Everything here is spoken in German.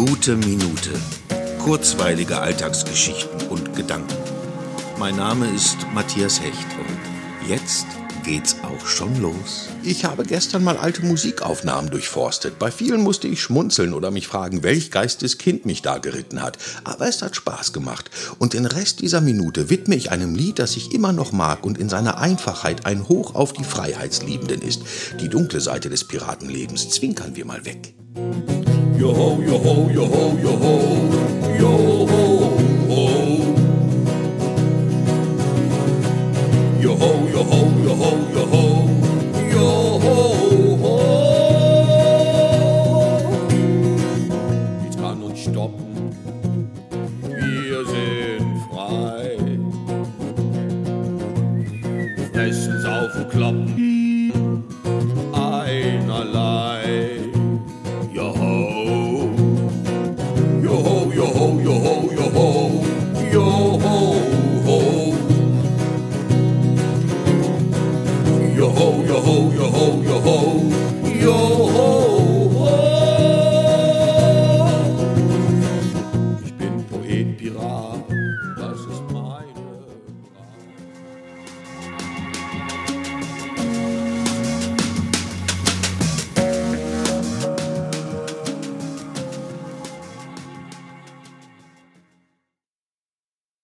Alte Minute. Kurzweilige Alltagsgeschichten und Gedanken. Mein Name ist Matthias Hecht und jetzt geht's auch schon los. Ich habe gestern mal alte Musikaufnahmen durchforstet. Bei vielen musste ich schmunzeln oder mich fragen, welch Geisteskind mich da geritten hat. Aber es hat Spaß gemacht. Und den Rest dieser Minute widme ich einem Lied, das ich immer noch mag und in seiner Einfachheit ein Hoch auf die Freiheitsliebenden ist. Die dunkle Seite des Piratenlebens zwinkern wir mal weg. Joho, joho, joho, joho, joho, ho. Joho, joho, joho, joho, joho, ho. Nichts kann uns stoppen, wir sind frei. Fressen, saufen, kloppen. yo ho, yo ho, yo ho.